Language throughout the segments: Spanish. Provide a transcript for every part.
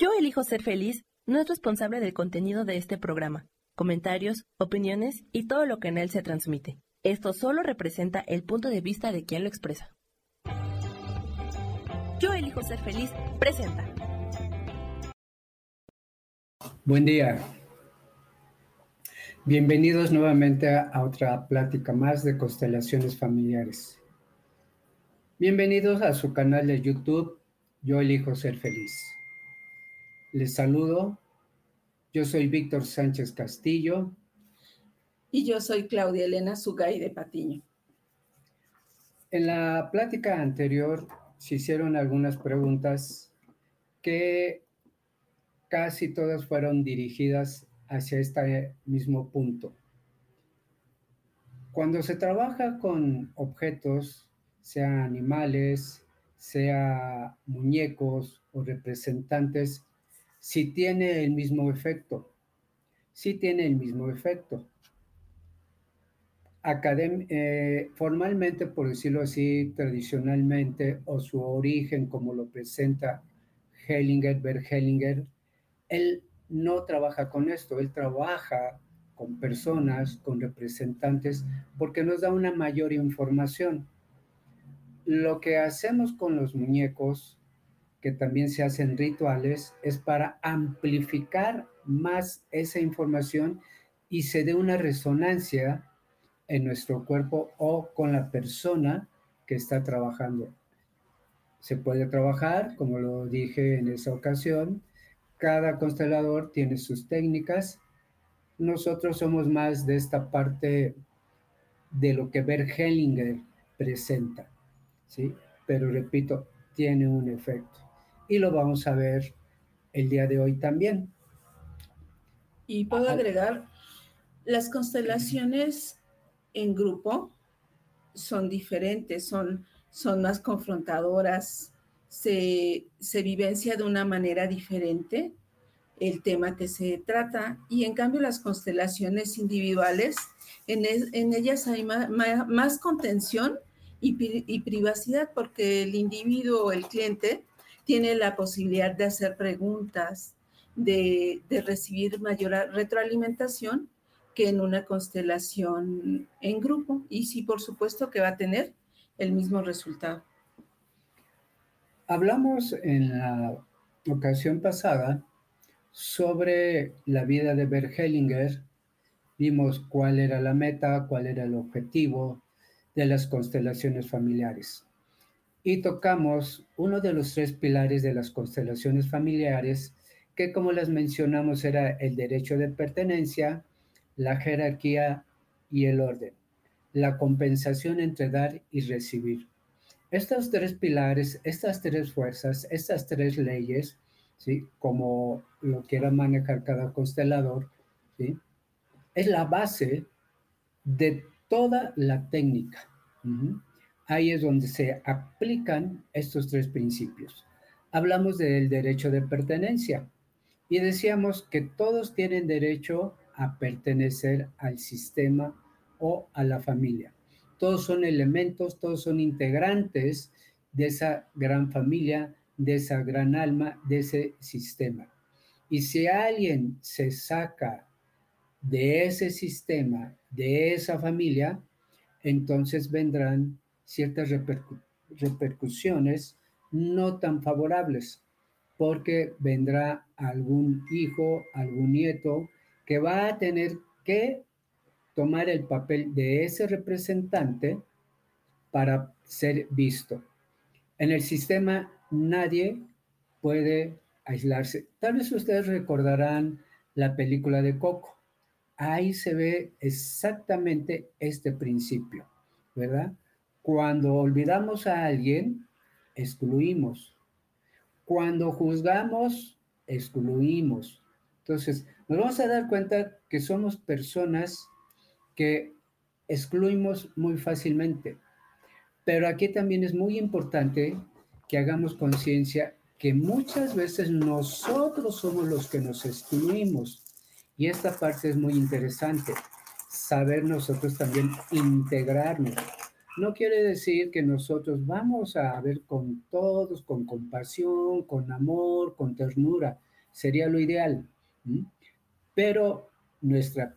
Yo elijo ser feliz no es responsable del contenido de este programa, comentarios, opiniones y todo lo que en él se transmite. Esto solo representa el punto de vista de quien lo expresa. Yo elijo ser feliz presenta. Buen día. Bienvenidos nuevamente a otra plática más de constelaciones familiares. Bienvenidos a su canal de YouTube Yo elijo ser feliz. Les saludo. Yo soy Víctor Sánchez Castillo. Y yo soy Claudia Elena Zugay de Patiño. En la plática anterior se hicieron algunas preguntas que casi todas fueron dirigidas hacia este mismo punto. Cuando se trabaja con objetos, sean animales, sea muñecos o representantes, si tiene el mismo efecto. Sí tiene el mismo efecto. Eh, formalmente, por decirlo así, tradicionalmente, o su origen, como lo presenta Hellinger, Bert Hellinger, él no trabaja con esto, él trabaja con personas, con representantes, porque nos da una mayor información. Lo que hacemos con los muñecos que también se hacen rituales, es para amplificar más esa información y se dé una resonancia en nuestro cuerpo o con la persona que está trabajando. Se puede trabajar, como lo dije en esa ocasión, cada constelador tiene sus técnicas. Nosotros somos más de esta parte de lo que Bert Hellinger presenta, ¿sí? Pero repito, tiene un efecto y lo vamos a ver el día de hoy también. Y puedo agregar, las constelaciones en grupo son diferentes, son, son más confrontadoras, se, vivencia de una manera diferente el tema que se trata y en cambio las constelaciones individuales, en, en ellas hay más, contención y, y, privacidad porque el individuo o el cliente tiene la posibilidad de hacer preguntas, de, recibir mayor retroalimentación que en una constelación en grupo. Y sí, por supuesto que va a tener el mismo resultado. Hablamos en la ocasión pasada sobre la vida de Bert Hellinger. Vimos cuál era la meta, cuál era el objetivo de las constelaciones familiares y tocamos uno de los tres pilares de las constelaciones familiares, que como las mencionamos era el derecho de pertenencia, la jerarquía y el orden, la compensación entre dar y recibir. Estos tres pilares, estas tres fuerzas, estas tres leyes, ¿sí? como lo quiera manejar cada constelador, ¿sí? es la base de toda la técnica ahí es donde se aplican estos tres principios. Hablamos del derecho de pertenencia y decíamos que todos tienen derecho a pertenecer al sistema o a la familia. Todos son elementos, todos son integrantes de esa gran familia, de esa gran alma, de ese sistema. Y si alguien se saca de ese sistema, de esa familia, entonces vendrán ciertas repercusiones no tan favorables, porque vendrá algún hijo, algún nieto que va a tener que tomar el papel de ese representante para ser visto. En el sistema nadie puede aislarse. Tal vez ustedes recordarán la película de Coco. Ahí se ve exactamente este principio, ¿verdad? Cuando olvidamos a alguien, excluimos. Cuando juzgamos, excluimos. Entonces, nos vamos a dar cuenta que somos personas que excluimos muy fácilmente. Pero aquí también es muy importante que hagamos conciencia que muchas veces nosotros somos los que nos excluimos. Y esta parte es muy interesante, saber nosotros también integrarnos no quiere decir que nosotros vamos a ver con todos, con compasión, con amor, con ternura. sería lo ideal. Pero nuestra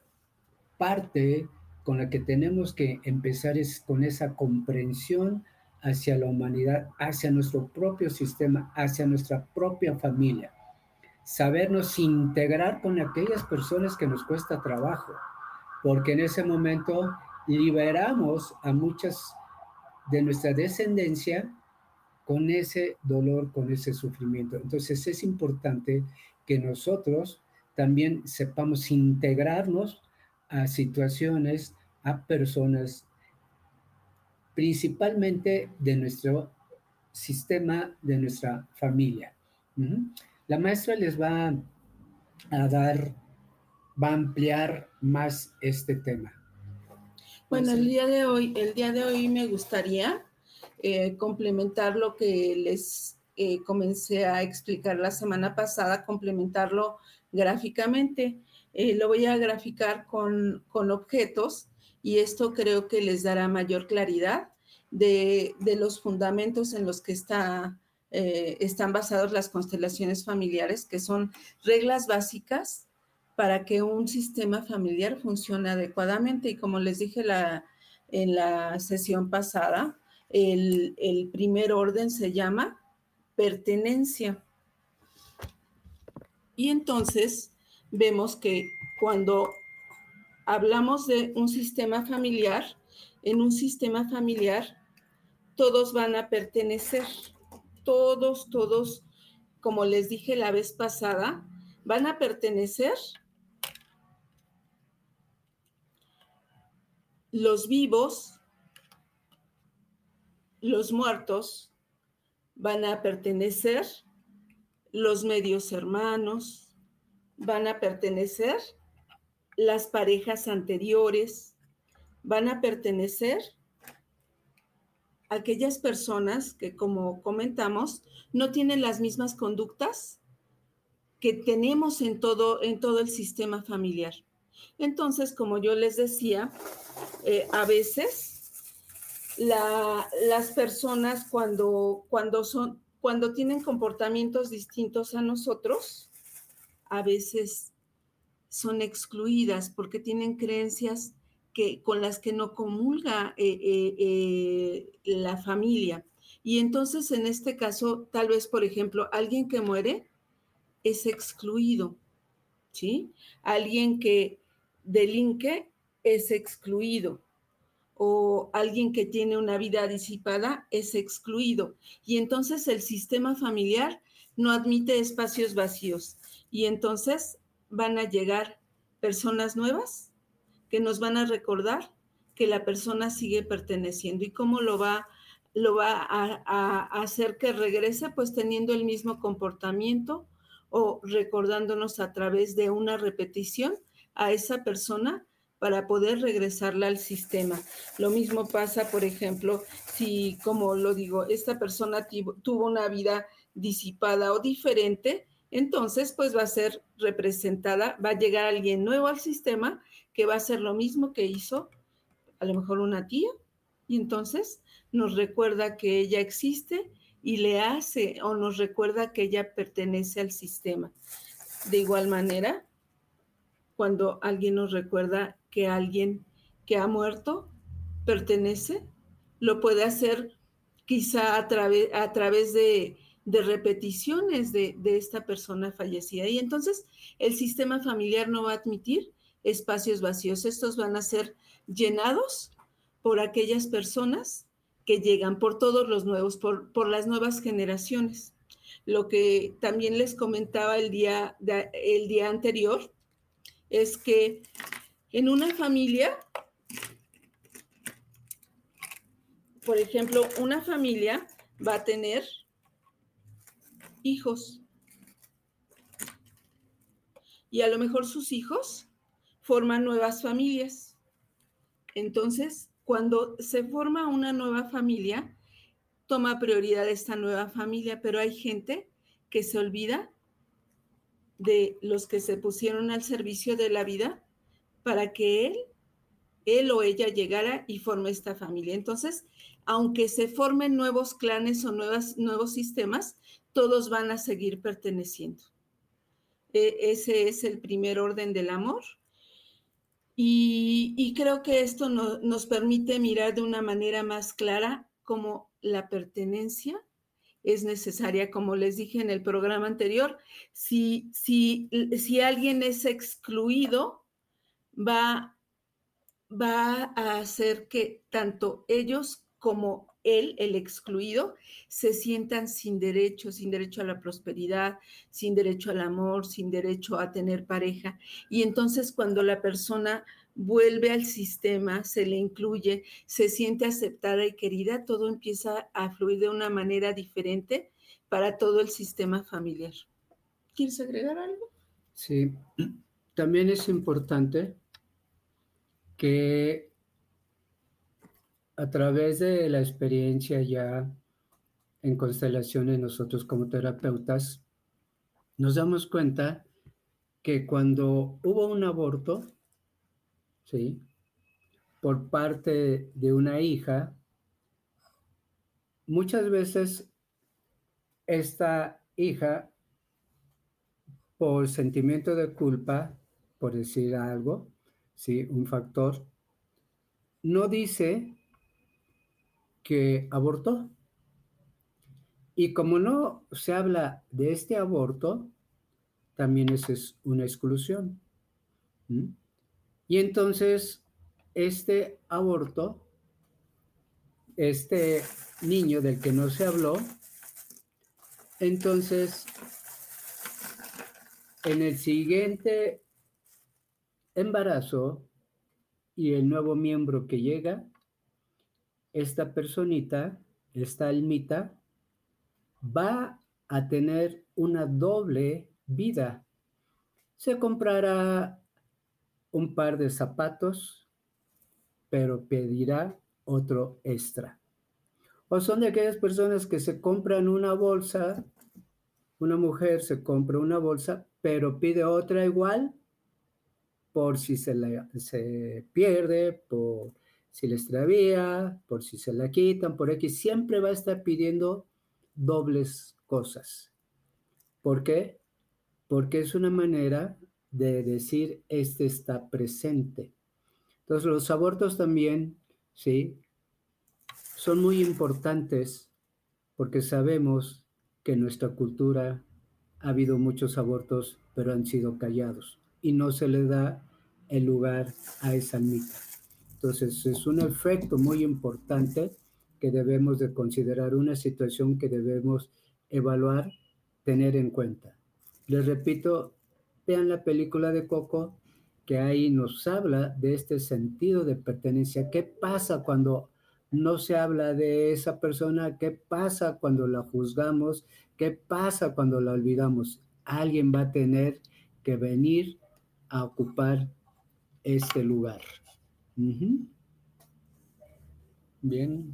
parte con la que tenemos que empezar es con esa comprensión hacia la humanidad, hacia nuestro propio sistema, hacia nuestra propia familia. Sabernos integrar con aquellas personas que nos cuesta trabajo, porque en ese momento liberamos a muchas de nuestra descendencia con ese dolor, con ese sufrimiento. Entonces es importante que nosotros también sepamos integrarnos a situaciones, a personas, principalmente de nuestro sistema, de nuestra familia. La maestra les va a dar, va a ampliar más este tema. Bueno, el día de hoy, el día de hoy me gustaría eh, complementar lo que les eh, comencé a explicar la semana pasada, complementarlo gráficamente. Eh, lo voy a graficar con, objetos y esto creo que les dará mayor claridad de, los fundamentos en los que está, están basados las constelaciones familiares, que son reglas básicas para que un sistema familiar funcione adecuadamente. Y como les dije en la sesión pasada, el, el primer orden se llama pertenencia. Y entonces vemos que cuando hablamos de un sistema familiar, en un sistema familiar todos van a pertenecer, todos, todos, como les dije la vez pasada, van a pertenecer los vivos, los muertos, van a pertenecer los medios hermanos, van a pertenecer las parejas anteriores, van a pertenecer aquellas personas que, como comentamos, no tienen las mismas conductas que tenemos en todo, en todo el sistema familiar. Entonces, como yo les decía, eh, a veces las personas cuando, cuando, son, cuando tienen comportamientos distintos a nosotros, a veces son excluidas porque tienen creencias que, con las que no comulga eh, eh, la familia. Y entonces en este caso, tal vez, por ejemplo, alguien que muere es excluido, ¿sí? Alguien que delinque es excluido o alguien que tiene una vida disipada es excluido. Y entonces el sistema familiar no admite espacios vacíos. Y entonces van a llegar personas nuevas que nos van a recordar que la persona sigue perteneciendo. ¿Y cómo lo va, lo va a, a hacer que regrese? Pues teniendo el mismo comportamiento o recordándonos a través de una repetición a esa persona para poder regresarla al sistema. Lo mismo pasa, por ejemplo, si, como lo digo, esta persona tuvo una vida disipada o diferente, entonces pues va a ser representada, va a llegar alguien nuevo al sistema que va a hacer lo mismo que hizo a lo mejor una tía y entonces nos recuerda que ella existe y le hace o nos recuerda que ella pertenece al sistema. De igual manera, cuando alguien nos recuerda que alguien que ha muerto pertenece, lo puede hacer quizá a, través a través de, repeticiones de, de, esta persona fallecida. Y entonces el sistema familiar no va a admitir espacios vacíos. Estos van a ser llenados por aquellas personas que llegan, por todos los nuevos, por, por las nuevas generaciones. Lo que también les comentaba el día, el día anterior es que en una familia, por ejemplo, una familia va a tener hijos. Y a lo mejor sus hijos forman nuevas familias. Entonces, cuando se forma una nueva familia, toma prioridad esta nueva familia, pero hay gente que se olvida de los que se pusieron al servicio de la vida para que él, él o ella llegara y forme esta familia. Entonces, aunque se formen nuevos clanes o nuevas, nuevos sistemas, todos van a seguir perteneciendo. E, ese es el primer orden del amor. Y, creo que esto nos permite mirar de una manera más clara cómo la pertenencia es necesaria, como les dije en el programa anterior. Si, si, si alguien es excluido, va, va a hacer que tanto ellos como él, el excluido, se sientan sin derecho, sin derecho a la prosperidad, sin derecho al amor, sin derecho a tener pareja. Y entonces cuando la persona vuelve al sistema, se le incluye, se siente aceptada y querida, todo empieza a fluir de una manera diferente para todo el sistema familiar. ¿Quieres agregar algo? Sí, también es importante que a través de la experiencia ya en constelaciones nosotros como terapeutas, nos damos cuenta que cuando hubo un aborto, ¿sí? por parte de una hija, muchas veces esta hija, por sentimiento de culpa, por decir algo, ¿sí? un factor, no dice que abortó. Y como no se habla de este aborto, también es una exclusión. Y entonces, este aborto, este niño del que no se habló, entonces, en el siguiente embarazo y el nuevo miembro que llega, esta personita, esta almita, va a tener una doble vida. Se comprará un par de zapatos, pero pedirá otro extra. O son de aquellas personas que se compran una bolsa, una mujer se compra una bolsa, pero pide otra igual por si se, la, se pierde, por si la extravía, por si se la quitan, por X, siempre va a estar pidiendo dobles cosas. ¿Por qué? Porque es una manera de decir, este está presente. Entonces, los abortos también, ¿sí? Son muy importantes porque sabemos que en nuestra cultura ha habido muchos abortos, pero han sido callados y no se le da el lugar a esa mitad. Entonces, es un efecto muy importante que debemos de considerar, una situación que debemos evaluar, tener en cuenta. Les repito, vean la película de Coco, que ahí nos habla de este sentido de pertenencia. ¿Qué pasa cuando no se habla de esa persona? ¿Qué pasa cuando la juzgamos? ¿Qué pasa cuando la olvidamos? Alguien va a tener que venir a ocupar este lugar. Bien.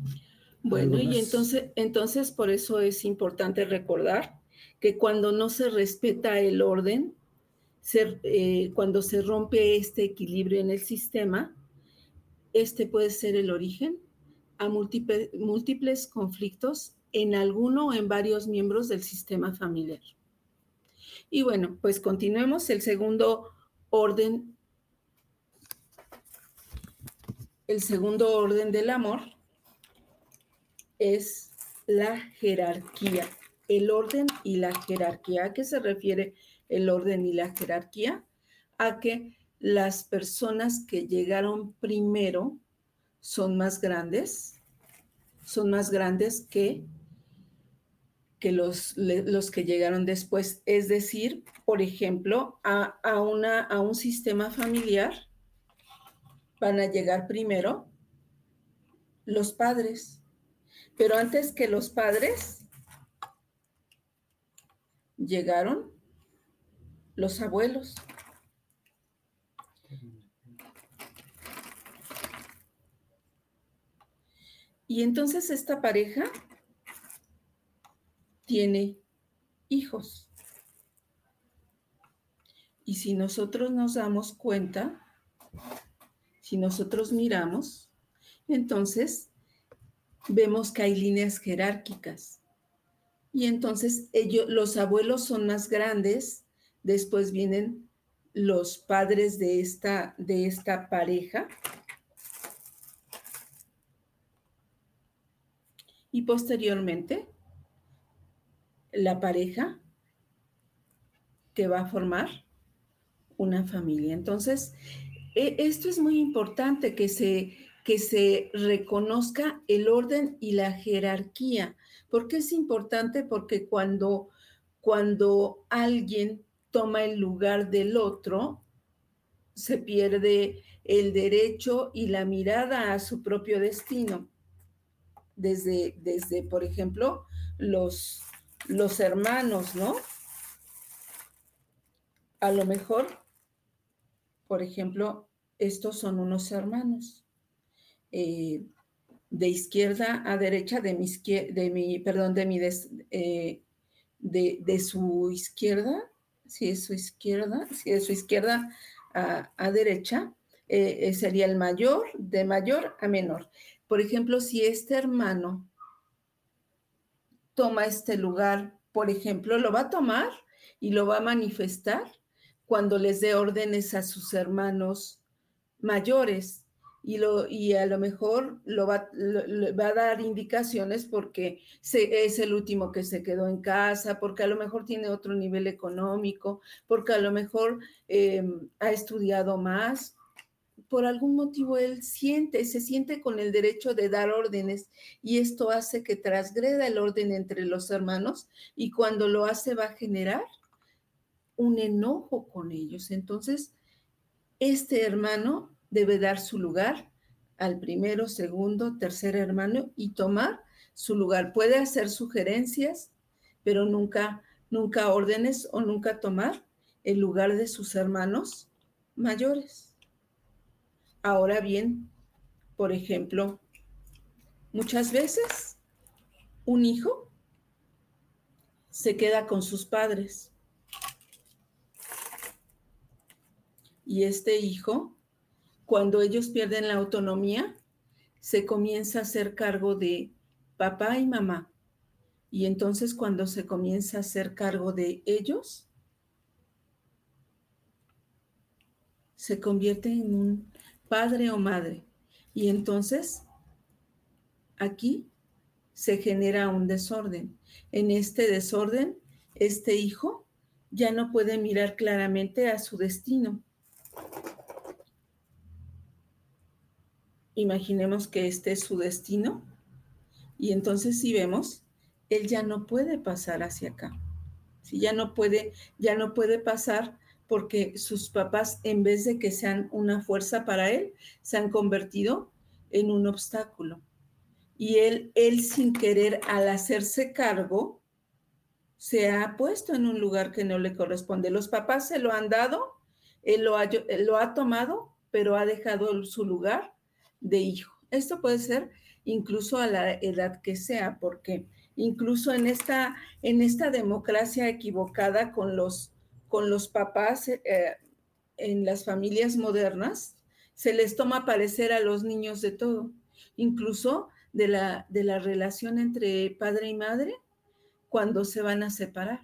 Bueno, y entonces, entonces por eso es importante recordar que cuando no se respeta el orden, eh, cuando se rompe este equilibrio en el sistema, este puede ser el origen a múltiples, múltiples conflictos en alguno o en varios miembros del sistema familiar. Y bueno, pues continuemos. El segundo orden El segundo orden del amor es la jerarquía, el orden y la jerarquía. ¿A qué se refiere el orden y la jerarquía? A que las personas que llegaron primero son más grandes, son más grandes que, que los, los que llegaron después. Es decir, por ejemplo, a, una, a un sistema familiar van a llegar primero los padres. Pero antes que los padres, llegaron los abuelos. Y entonces esta pareja tiene hijos. Y si nosotros nos damos cuenta, si nosotros miramos, entonces vemos que hay líneas jerárquicas. Y entonces ellos, los abuelos son más grandes, después vienen los padres de esta, de esta pareja. Y posteriormente, la pareja que va a formar una familia. Entonces, e, esto es muy importante que se, que se reconozca el orden y la jerarquía. ¿Por qué es importante? Porque cuando, cuando alguien toma el lugar del otro, se pierde el derecho y la mirada a su propio destino. Desde, desde por ejemplo, los, los hermanos, ¿no? A lo mejor, por ejemplo, estos son unos hermanos. Eh, de izquierda a derecha, de mi, de mi perdón, de mi, eh, de, su izquierda, si es su izquierda, si es su izquierda a, derecha, eh, sería el mayor, de mayor a menor. Por ejemplo, si este hermano toma este lugar, por ejemplo, lo va a tomar y lo va a manifestar cuando les dé órdenes a sus hermanos mayores y, a lo mejor lo va, a dar indicaciones porque es el último que se quedó en casa, porque a lo mejor tiene otro nivel económico, porque a lo mejor em, ha estudiado más. Por algún motivo él siente, se siente con el derecho de dar órdenes y esto hace que transgreda el orden entre los hermanos y cuando lo hace va a generar un enojo con ellos. Entonces, este hermano debe dar su lugar al primero, segundo, tercer hermano y tomar su lugar. Puede hacer sugerencias, pero nunca, nunca órdenes o nunca tomar el lugar de sus hermanos mayores. Ahora bien, por ejemplo, muchas veces un hijo se queda con sus padres y este hijo cuando ellos pierden la autonomía, se comienza a hacer cargo de papá y mamá. Y entonces cuando se comienza a hacer cargo de ellos, se convierte en un padre o madre. Y entonces aquí se genera un desorden. En este desorden, este hijo ya no puede mirar claramente a su destino imaginemos que este es su destino y entonces si vemos, él ya no puede pasar hacia acá. Si ya no puede, ya no puede pasar porque sus papás, en vez de que sean una fuerza para él, se han convertido en un obstáculo. Y él, él sin querer, al hacerse cargo, se ha puesto en un lugar que no le corresponde. Los papás se lo han dado, él lo ha, lo ha tomado, pero ha dejado su lugar de hijo. Esto puede ser incluso a la edad que sea, porque incluso en esta, en esta democracia equivocada con los, con los papás eh, en las familias modernas, se les toma parecer a los niños de todo, incluso de la, de la relación entre padre y madre cuando se van a separar.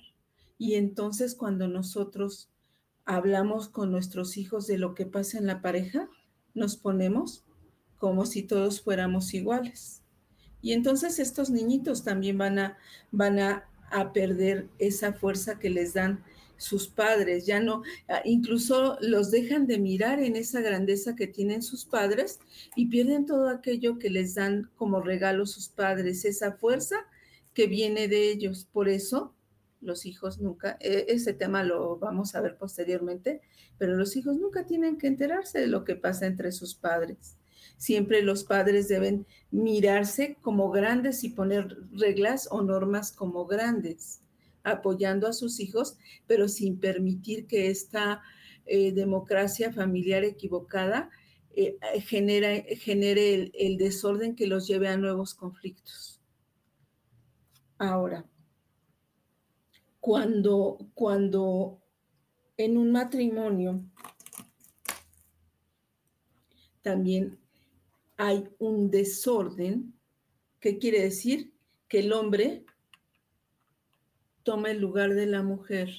Y entonces cuando nosotros hablamos con nuestros hijos de lo que pasa en la pareja, nos ponemos como si todos fuéramos iguales. Y entonces estos niñitos también van a, van a, perder esa fuerza que les dan sus padres, ya no, ah, incluso los dejan de mirar en esa grandeza que tienen sus padres y pierden todo aquello que les dan como regalo sus padres, esa fuerza que viene de ellos. Por eso los hijos nunca, e, ese tema lo vamos a ver posteriormente, pero los hijos nunca tienen que enterarse de lo que pasa entre sus padres. Siempre los padres deben mirarse como grandes y poner reglas o normas como grandes, apoyando a sus hijos, pero sin permitir que esta eh, democracia familiar equivocada eh, genere el, el desorden que los lleve a nuevos conflictos. Ahora, cuando, cuando en un matrimonio también hay un desorden, ¿qué quiere decir? Que el hombre toma el lugar de la mujer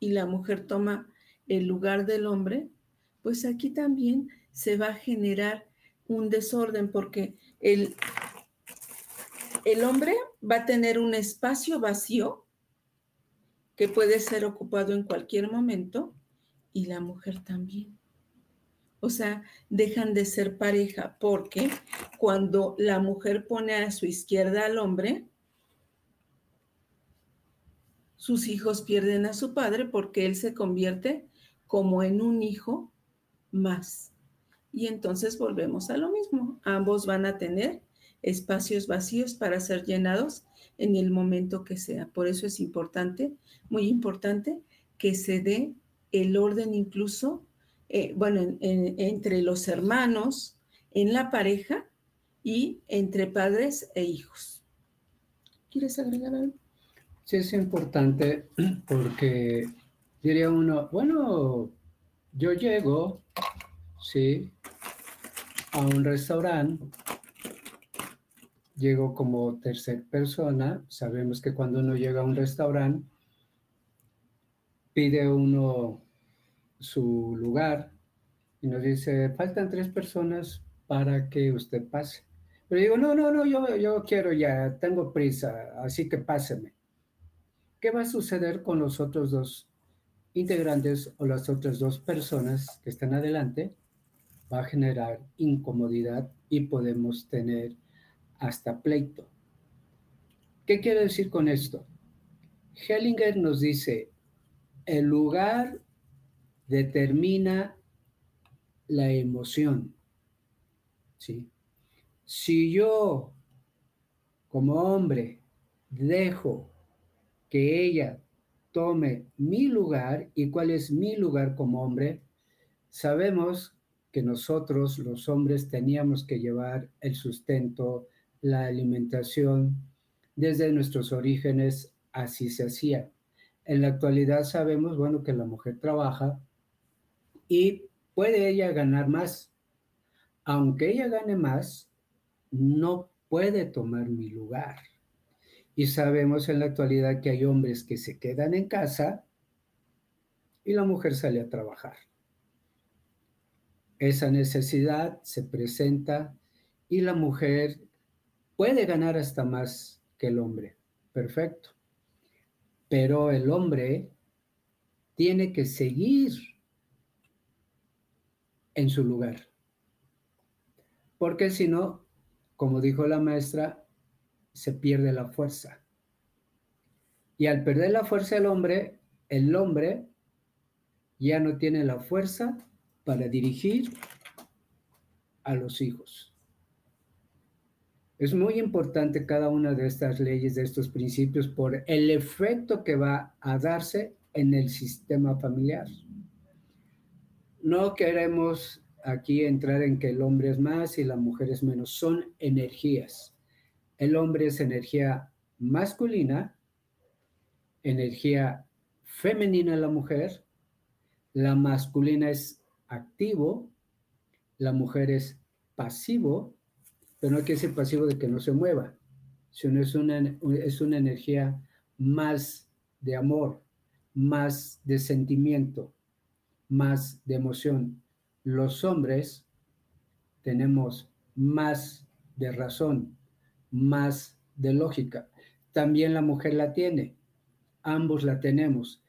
y la mujer toma el lugar del hombre, pues aquí también se va a generar un desorden porque el, el hombre va a tener un espacio vacío que puede ser ocupado en cualquier momento y la mujer también. O sea, dejan de ser pareja porque cuando la mujer pone a su izquierda al hombre, sus hijos pierden a su padre porque él se convierte como en un hijo más. Y entonces volvemos a lo mismo. Ambos van a tener espacios vacíos para ser llenados en el momento que sea. Por eso es importante, muy importante, que se dé el orden incluso, eh, bueno, entre los hermanos, en la pareja y entre padres e hijos. ¿Quieres agregar algo? Sí, es importante porque diría uno, bueno, yo llego, sí, a un restaurante, llego como tercer persona, sabemos que cuando uno llega a un restaurante, pide uno su lugar y nos dice, faltan tres personas para que usted pase. Pero digo, no, no, no, yo, yo quiero ya, tengo prisa, así que páseme. ¿Qué va a suceder con los otros dos integrantes o las otras dos personas que están adelante? Va a generar incomodidad y podemos tener hasta pleito. ¿Qué quiere decir con esto? Hellinger nos dice, el lugar determina la emoción. ¿sí? Si yo, como hombre, dejo que ella tome mi lugar, ¿y cuál es mi lugar como hombre? Sabemos que nosotros, los hombres, teníamos que llevar el sustento, la alimentación, desde nuestros orígenes, así se hacía. En la actualidad sabemos, bueno, que la mujer trabaja y puede ella ganar más. Aunque ella gane más, no puede tomar mi lugar. Y sabemos en la actualidad que hay hombres que se quedan en casa y la mujer sale a trabajar. Esa necesidad se presenta y la mujer puede ganar hasta más que el hombre. Perfecto. Pero el hombre tiene que seguir en su lugar. Porque si no, como dijo la maestra, se pierde la fuerza. Y al perder la fuerza el hombre, el hombre ya no tiene la fuerza para dirigir a los hijos. Es muy importante cada una de estas leyes, de estos principios, por el efecto que va a darse en el sistema familiar. No queremos aquí entrar en que el hombre es más y la mujer es menos, son energías. El hombre es energía masculina, energía femenina la mujer, la masculina es activo, la mujer es pasivo pero no quiere decir pasivo de que no se mueva, sino es una, es una energía más de amor, más de sentimiento, más de emoción. Los hombres tenemos más de razón, más de lógica. También la mujer la tiene, ambos la tenemos,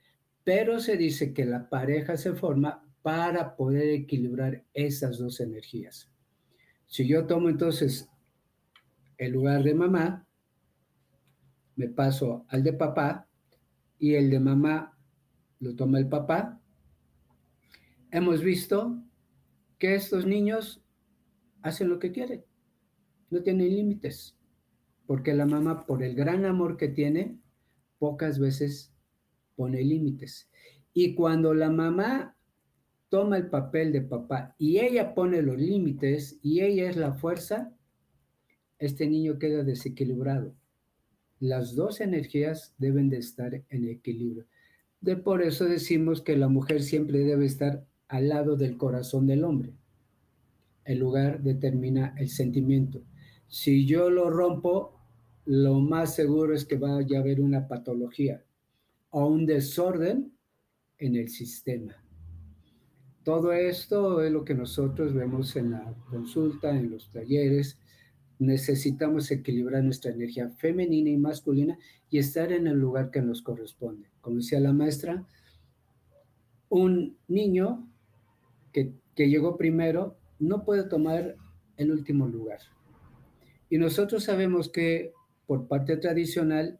pero se dice que la pareja se forma para poder equilibrar esas dos energías. Si yo tomo entonces el lugar de mamá, me paso al de papá y el de mamá lo toma el papá, hemos visto que estos niños hacen lo que quieren, no tienen límites, porque la mamá, por el gran amor que tiene, pocas veces pone límites. Y cuando la mamá toma el papel de papá y ella pone los límites y ella es la fuerza, este niño queda desequilibrado. Las dos energías deben de estar en equilibrio. De por eso decimos que la mujer siempre debe estar al lado del corazón del hombre. El lugar determina el sentimiento. Si yo lo rompo, lo más seguro es que vaya a haber una patología o un desorden en el sistema. Todo esto es lo que nosotros vemos en la consulta, en los talleres. Necesitamos equilibrar nuestra energía femenina y masculina y estar en el lugar que nos corresponde. Como decía la maestra, un niño que, llegó primero no puede tomar el último lugar. Y nosotros sabemos que por parte tradicional,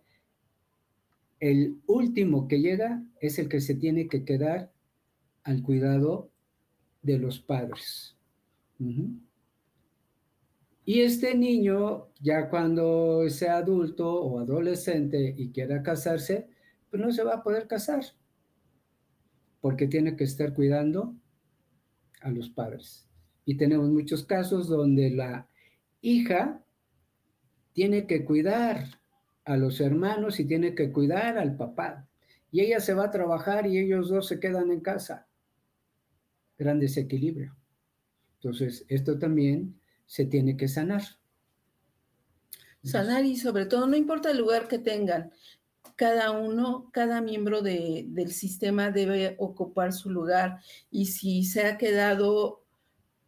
el último que llega es el que se tiene que quedar al cuidado de los padres. Y este niño, ya cuando sea adulto o adolescente y quiera casarse, pues no se va a poder casar, porque tiene que estar cuidando a los padres. Y tenemos muchos casos donde la hija tiene que cuidar a los hermanos y tiene que cuidar al papá. Y ella se va a trabajar y ellos dos se quedan en casa. Gran desequilibrio. Entonces, esto también se tiene que sanar. Sanar y sobre todo, no importa el lugar que tengan, cada uno, cada miembro del sistema debe ocupar su lugar y si se ha quedado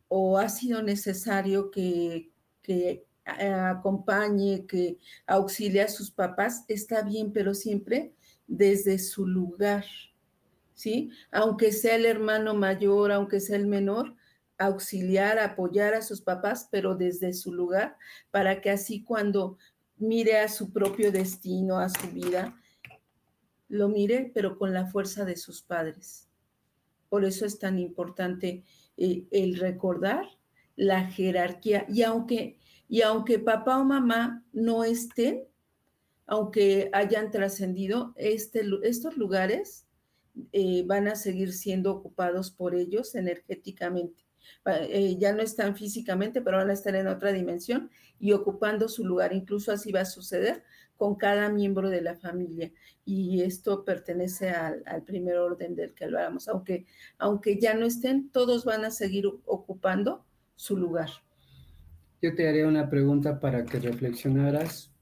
o ha sido necesario que, que acompañe, que auxilie a sus papás, está bien, pero siempre desde su lugar, ¿sí? Aunque sea el hermano mayor, aunque sea el menor, auxiliar, apoyar a sus papás, pero desde su lugar, para que así cuando mire a su propio destino, a su vida, lo mire, pero con la fuerza de sus padres. Por eso es tan importante eh, el recordar la jerarquía. Y aunque y aunque papá o mamá no estén, aunque hayan trascendido, este, estos lugares eh, van a seguir siendo ocupados por ellos energéticamente. Eh, ya no están físicamente, pero van a estar en otra dimensión y ocupando su lugar. Incluso así va a suceder con cada miembro de la familia. Y esto pertenece al, primer orden del que hablábamos. Aunque, aunque ya no estén, todos van a seguir ocupando su lugar. Yo te haré una pregunta para que reflexionaras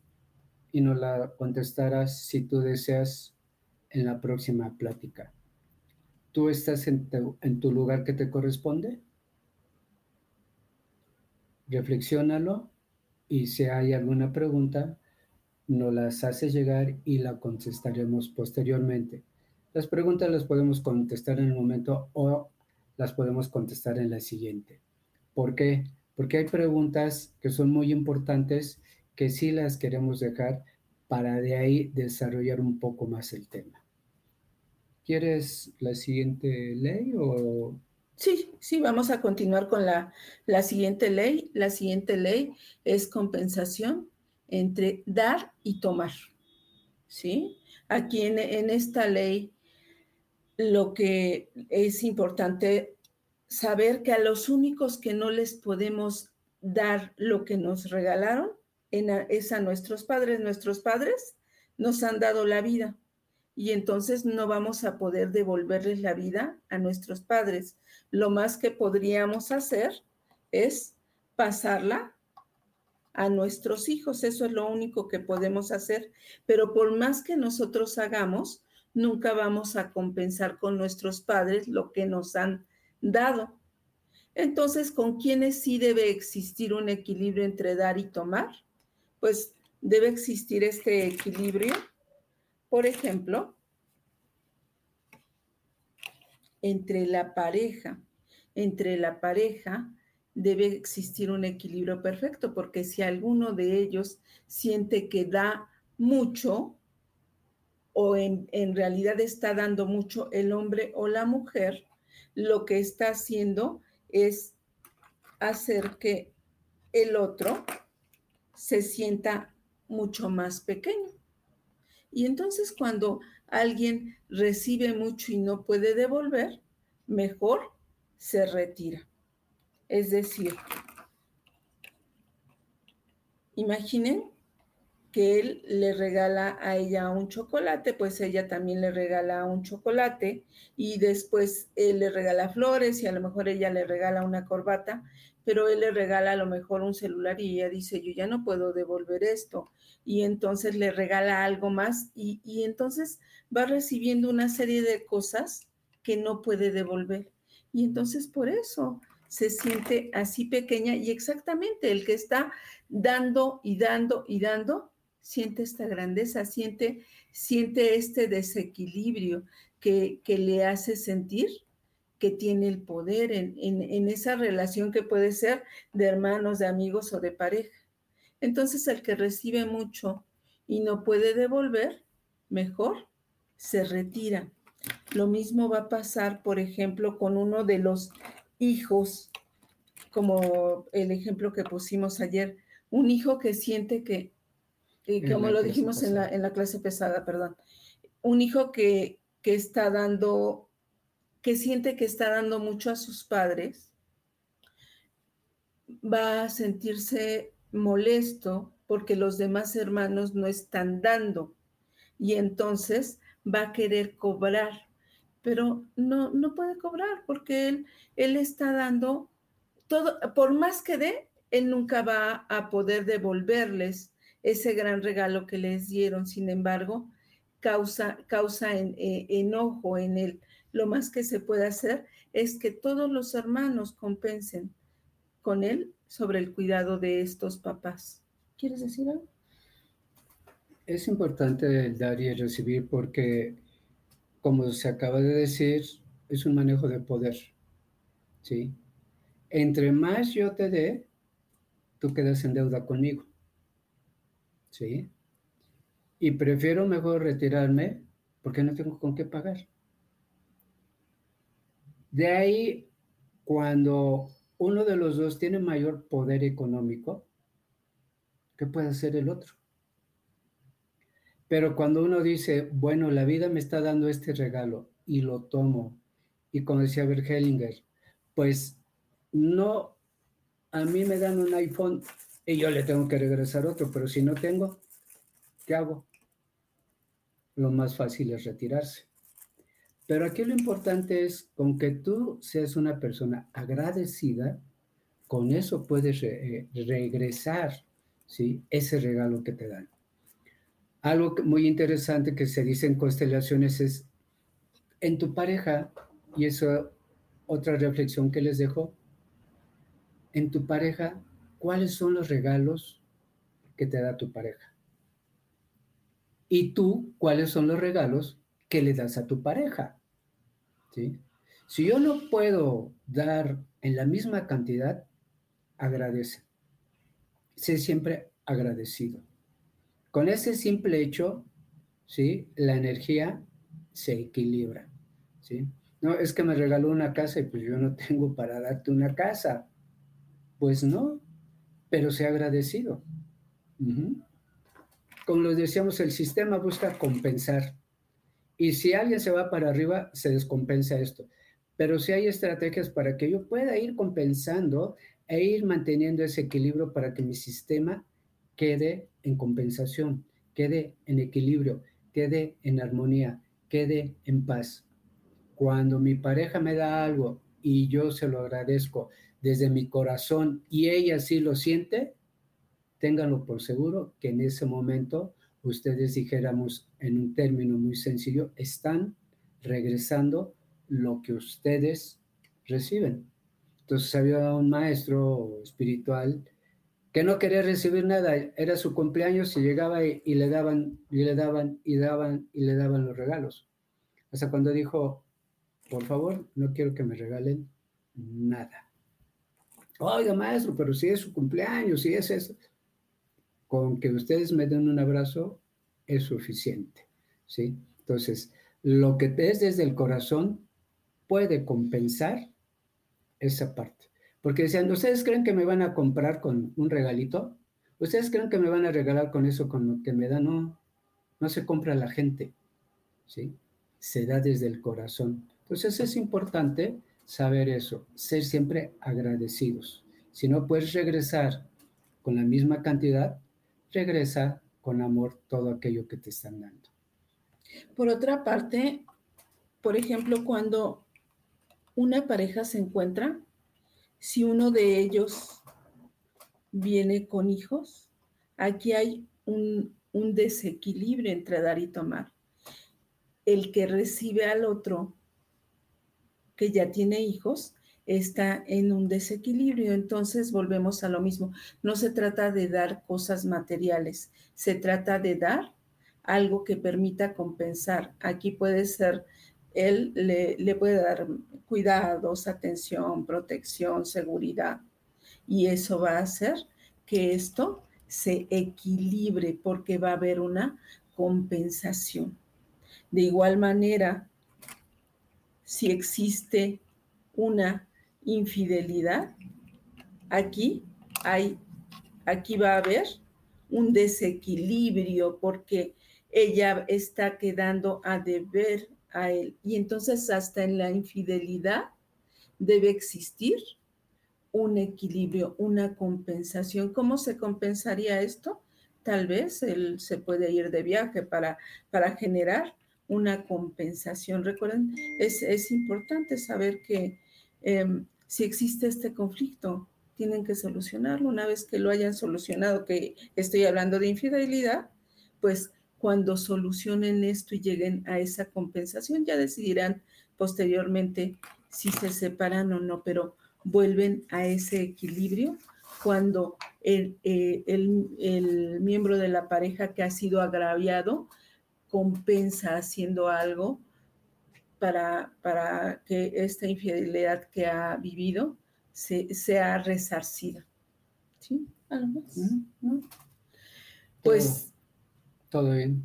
y nos la contestaras si tú deseas en la próxima plática. ¿Tú estás en tu, lugar que te corresponde? Reflexiónalo y si hay alguna pregunta, nos las haces llegar y la contestaremos posteriormente. Las preguntas las podemos contestar en el momento o las podemos contestar en la siguiente. ¿Por qué? porque hay preguntas que son muy importantes que sí las queremos dejar para de ahí desarrollar un poco más el tema. ¿Quieres la siguiente ley o...? Sí, sí, vamos a continuar con la, la siguiente ley. La siguiente ley es compensación entre dar y tomar. ¿Sí? Aquí en, en esta ley lo que es importante saber que a los únicos que no les podemos dar lo que nos regalaron es a nuestros padres. Nuestros padres nos han dado la vida y entonces no vamos a poder devolverles la vida a nuestros padres. Lo más que podríamos hacer es pasarla a nuestros hijos. Eso es lo único que podemos hacer. Pero por más que nosotros hagamos, nunca vamos a compensar con nuestros padres lo que nos han dado. Entonces, ¿con quiénes sí debe existir un equilibrio entre dar y tomar? Pues debe existir este equilibrio, por ejemplo, entre la pareja. Entre la pareja debe existir un equilibrio perfecto, porque si alguno de ellos siente que da mucho, o en, realidad está dando mucho el hombre o la mujer, lo que está haciendo es hacer que el otro se sienta mucho más pequeño. Y entonces cuando alguien recibe mucho y no puede devolver, mejor se retira. Es decir, imaginen que él le regala a ella un chocolate, pues ella también le regala un chocolate y después él le regala flores y a lo mejor ella le regala una corbata, pero él le regala a lo mejor un celular y ella dice, yo ya no puedo devolver esto. Y entonces le regala algo más y, y entonces va recibiendo una serie de cosas que no puede devolver. Y entonces por eso se siente así pequeña y exactamente el que está dando y dando y dando, siente esta grandeza, siente, siente este desequilibrio que, que le hace sentir que tiene el poder en, en, esa relación que puede ser de hermanos, de amigos o de pareja. Entonces el que recibe mucho y no puede devolver, mejor se retira. Lo mismo va a pasar, por ejemplo, con uno de los hijos, como el ejemplo que pusimos ayer, un hijo que siente que, como lo dijimos en la, en la, clase pesada, perdón, un hijo que, que está dando que siente que está dando mucho a sus padres, va a sentirse molesto porque los demás hermanos no están dando. Y entonces va a querer cobrar, pero no, no puede cobrar porque él, él está dando todo, por más que dé, él nunca va a poder devolverles ese gran regalo que les dieron, sin embargo, causa, causa en, eh, enojo en él lo más que se puede hacer es que todos los hermanos compensen con él sobre el cuidado de estos papás. ¿Quieres decir algo? Es importante el dar y el recibir porque, como se acaba de decir, es un manejo de poder. ¿sí? Entre más yo te dé, tú quedas en deuda conmigo. ¿sí? Y prefiero mejor retirarme porque no tengo con qué pagar. De ahí, cuando uno de los dos tiene mayor poder económico, ¿qué puede hacer el otro? Pero cuando uno dice, bueno, la vida me está dando este regalo y lo tomo, y como decía Bergelinger, pues no, a mí me dan un iPhone y yo le tengo que regresar otro, pero si no tengo, ¿qué hago? Lo más fácil es retirarse. Pero aquí lo importante es, con que tú seas una persona agradecida, con eso puedes eh, regresar ese regalo que te dan. Algo muy interesante que se dice en constelaciones es, en tu pareja, y eso otra reflexión que les dejo, en tu pareja, ¿cuáles son los regalos que te da tu pareja? Y tú, ¿cuáles son los regalos que le das a tu pareja? Si yo no puedo dar en la misma cantidad, agradece. Sé siempre agradecido. Con ese simple hecho, ¿sí? La energía se equilibra, ¿sí? No, es que me regaló una casa y pues yo no tengo para darte una casa. Pues no, pero sé agradecido. Como lo decíamos, el sistema busca compensar. Y si alguien se va para arriba, se descompensa esto. Pero si hay estrategias para que yo pueda ir compensando e ir manteniendo ese equilibrio para que mi sistema quede en compensación, quede en equilibrio, quede en armonía, quede en paz. Cuando mi pareja me da algo y yo se lo agradezco desde mi corazón y ella sí lo siente, ténganlo por seguro que en ese momento ustedes dijéramos en un término muy sencillo, están regresando lo que ustedes reciben. Entonces había un maestro espiritual que no quería recibir nada, era su cumpleaños y llegaba y, le daban, y le daban, y daban, y le daban los regalos. Hasta cuando dijo, por favor, no quiero que me regalen nada. Oiga, maestro, pero si es su cumpleaños, si es eso con que ustedes me den un abrazo es suficiente, ¿sí? Entonces, lo que es desde el corazón puede compensar esa parte. Porque decían, ¿ustedes creen que me van a comprar con un regalito? ¿Ustedes creen que me van a regalar con eso, con lo que me dan? No, no se compra la gente, ¿sí? Se da desde el corazón. Entonces es importante saber eso, ser siempre agradecidos. Si no puedes regresar con la misma cantidad, regresa con amor todo aquello que te están dando. Por otra parte, por ejemplo, cuando una pareja se encuentra, si uno de ellos viene con hijos, aquí hay un, desequilibrio entre dar y tomar. El que recibe al otro que ya tiene hijos está en un desequilibrio. Entonces volvemos a lo mismo. No se trata de dar cosas materiales, se trata de dar algo que permita compensar. Aquí puede ser, él le, le puede dar cuidados, atención, protección, seguridad. Y eso va a hacer que esto se equilibre porque va a haber una compensación. De igual manera, si existe una infidelidad, aquí hay, aquí va a haber un desequilibrio porque ella está quedando a deber a él. Y entonces hasta en la infidelidad debe existir un equilibrio, una compensación. ¿Cómo se compensaría esto? Tal vez él se puede ir de viaje para, para generar una compensación. Recuerden, es, es importante saber que Em, si existe este conflicto, tienen que solucionarlo. Una vez que lo hayan solucionado, que estoy hablando de infidelidad, pues cuando solucionen esto y lleguen a esa compensación, ya decidirán posteriormente si se separan o no, pero vuelven a ese equilibrio cuando el, eh, el miembro de la pareja que ha sido agraviado compensa haciendo algo para, para que esta infidelidad que ha vivido se, sea resarcida. ¿Sí? ¿Algo más? Pues... Todo, bien.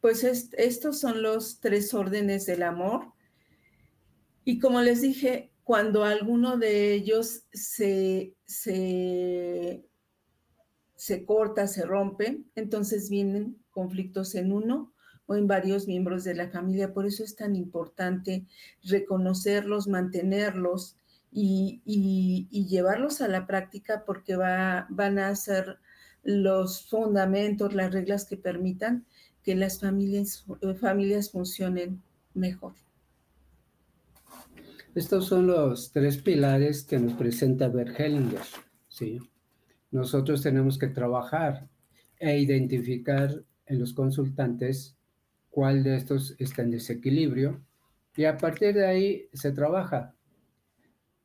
Pues estos son los tres órdenes del amor. Y como les dije, cuando alguno de ellos se, se, se corta, se rompe, entonces vienen conflictos en uno o en varios miembros de la familia. Por eso es tan importante reconocerlos, mantenerlos y, llevarlos a la práctica porque va, van a ser los fundamentos, las reglas que permitan que las familias, familias funcionen mejor. Estos son los tres pilares que nos presenta Bert Hellinger. ¿sí? Nosotros tenemos que trabajar e identificar en los consultantes cuál de estos está en desequilibrio y a partir de ahí se trabaja.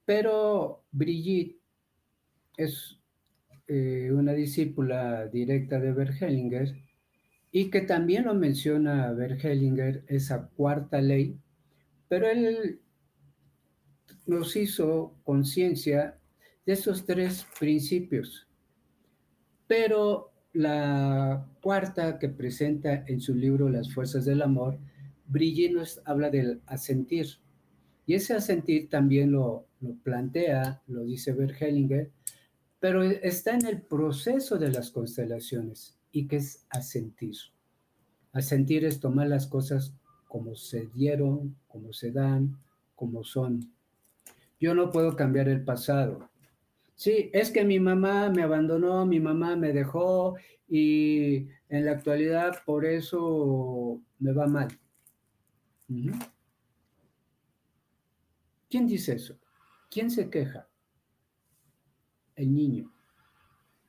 Pero Brigitte es eh, una discípula directa de Bergelinger y que también lo menciona Bergelinger, esa cuarta ley, pero él nos hizo conciencia de esos tres principios. Pero la cuarta que presenta en su libro Las Fuerzas del Amor, Brigitte nos habla del asentir. Y ese asentir también lo, plantea, lo dice Bergelinger, pero está en el proceso de las constelaciones. ¿Y qué es asentir? Asentir es tomar las cosas como se dieron, como se dan, como son. Yo no puedo cambiar el pasado, Sí, es que mi mamá me abandonó, mi mamá me dejó y en la actualidad por eso me va mal. ¿Quién dice eso? ¿Quién se queja? El niño.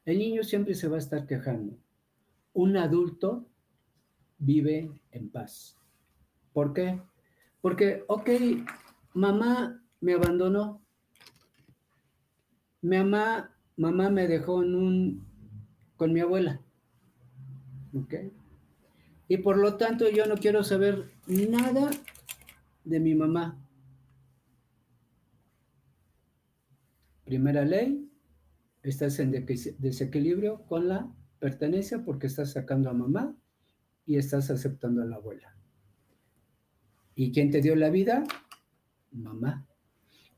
El niño siempre se va a estar quejando. Un adulto vive en paz. ¿Por qué? Porque, ok, mamá me abandonó, mi mamá, mamá me dejó en un, con mi abuela. ¿Ok? Y por lo tanto yo no quiero saber nada de mi mamá. Primera ley, estás en desequilibrio con la pertenencia porque estás sacando a mamá y estás aceptando a la abuela. ¿Y quién te dio la vida? Mamá.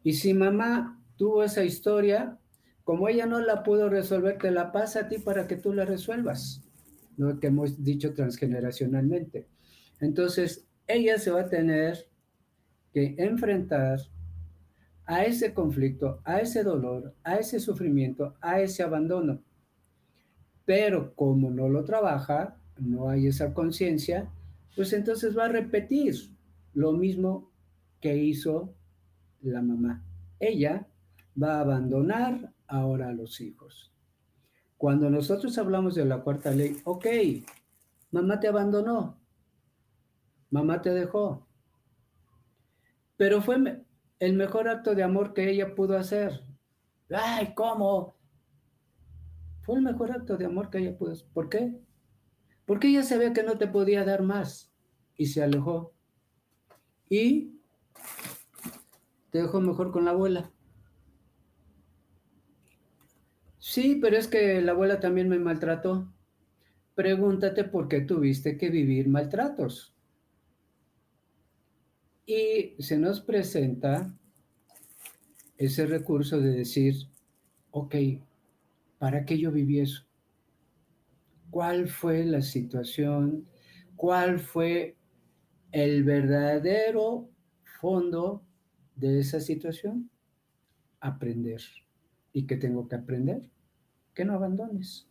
Y si mamá tuvo esa historia, como ella no la pudo resolver, te la pasa a ti para que tú la resuelvas, lo que hemos dicho transgeneracionalmente. Entonces, ella se va a tener que enfrentar a ese conflicto, a ese dolor, a ese sufrimiento, a ese abandono. Pero como no lo trabaja, no hay esa conciencia, pues entonces va a repetir lo mismo que hizo la mamá. Ella va a abandonar ahora a los hijos. Cuando nosotros hablamos de la cuarta ley, ok, mamá te abandonó, mamá te dejó, Pero fue el mejor acto de amor que ella pudo hacer. Ay, ¿cómo? Fue el mejor acto de amor que ella pudo hacer. ¿Por qué? Porque ella sabía que no te podía dar más y se alejó. Y te dejó mejor con la abuela. Sí, pero es que la abuela también me maltrató. Pregúntate por qué tuviste que vivir maltratos. Y se nos presenta ese recurso de decir, ok, ¿para qué yo viví eso? ¿Cuál fue la situación? ¿Cuál fue el verdadero fondo de esa situación? Aprender. ¿Y qué tengo que aprender? Que no abandones.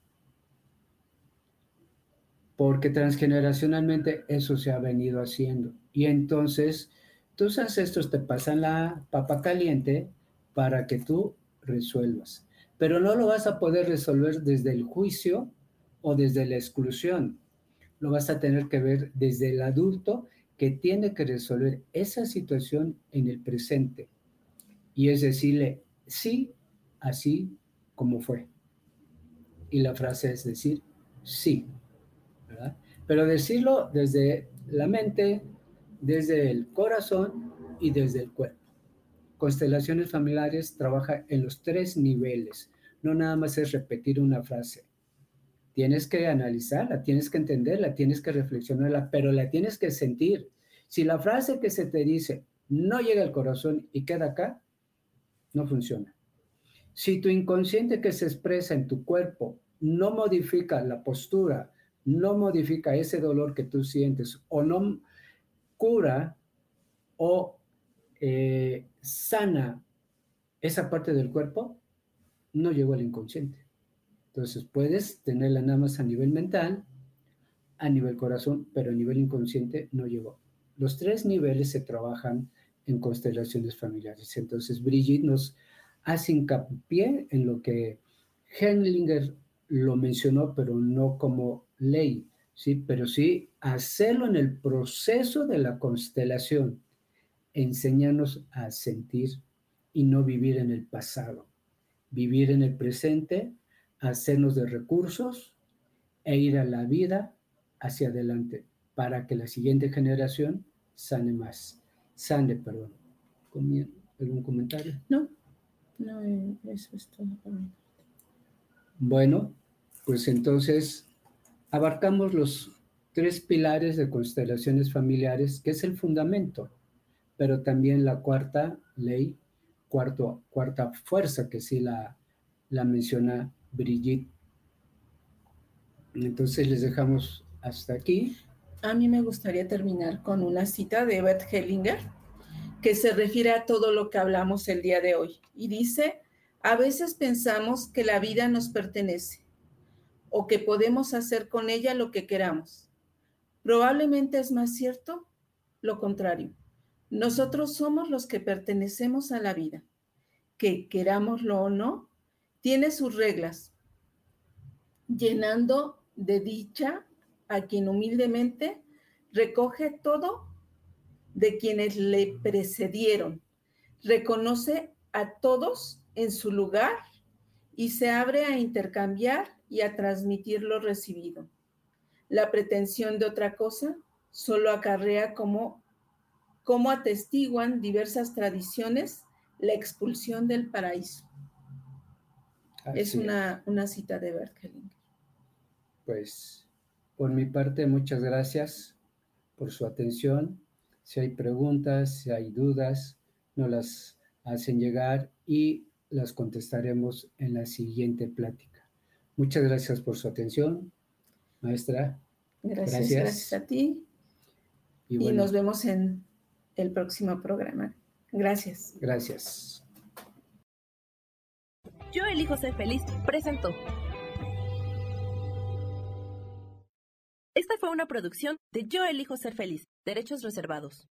Porque transgeneracionalmente eso se ha venido haciendo. Y entonces tus ancestros te pasan la papa caliente para que tú resuelvas. Pero no lo vas a poder resolver desde el juicio o desde la exclusión. Lo vas a tener que ver desde el adulto que tiene que resolver esa situación en el presente. Y es decirle, sí, así como fue. Y la frase es decir, sí. Pero decirlo desde la mente, desde el corazón y desde el cuerpo. Constelaciones familiares trabaja en los tres niveles. No nada más es repetir una frase. Tienes que analizarla, tienes que entenderla, tienes que reflexionarla, pero la tienes que sentir. Si la frase que se te dice no llega al corazón y queda acá, no funciona. Si tu inconsciente que se expresa en tu cuerpo no modifica la postura, no modifica ese dolor que tú sientes o no cura o eh, sana esa parte del cuerpo, no llegó al inconsciente. Entonces puedes tenerla nada más a nivel mental, a nivel corazón, pero a nivel inconsciente no llegó. Los tres niveles se trabajan en constelaciones familiares. Entonces Brigitte nos hace hincapié en lo que Henlinger lo mencionó, pero no como ley, ¿sí? Pero sí hacerlo en el proceso de la constelación, enseñarnos a sentir y no vivir en el pasado, vivir en el presente hacernos de recursos e ir a la vida hacia adelante para que la siguiente generación sane más. Sane, perdón. ¿Algún comentario? No, no, eh, eso es todo para mí. Bueno, pues entonces abarcamos los tres pilares de constelaciones familiares, que es el fundamento, pero también la cuarta ley, cuarto, cuarta fuerza que sí la, la menciona Brigitte. Entonces les dejamos hasta aquí. A mí me gustaría terminar con una cita de Bert Hellinger que se refiere a todo lo que hablamos el día de hoy. Y dice, a veces pensamos que la vida nos pertenece o que podemos hacer con ella lo que queramos. Probablemente es más cierto lo contrario. Nosotros somos los que pertenecemos a la vida. Que querámoslo o no, tiene sus reglas, llenando de dicha a quien humildemente recoge todo de quienes le precedieron, reconoce a todos en su lugar y se abre a intercambiar y a transmitir lo recibido. La pretensión de otra cosa solo acarrea como, como atestiguan diversas tradiciones la expulsión del paraíso es una, cita de Bert Pues, por mi parte, muchas gracias por su atención. Si hay preguntas, si hay dudas, nos las hacen llegar y las contestaremos en la siguiente plática. Muchas gracias por su atención, maestra. Gracias, gracias, a ti. y nos vemos en el próximo programa. Gracias. Gracias. Yo elijo ser feliz presentó. Esta fue una producción de Yo elijo ser feliz, derechos reservados.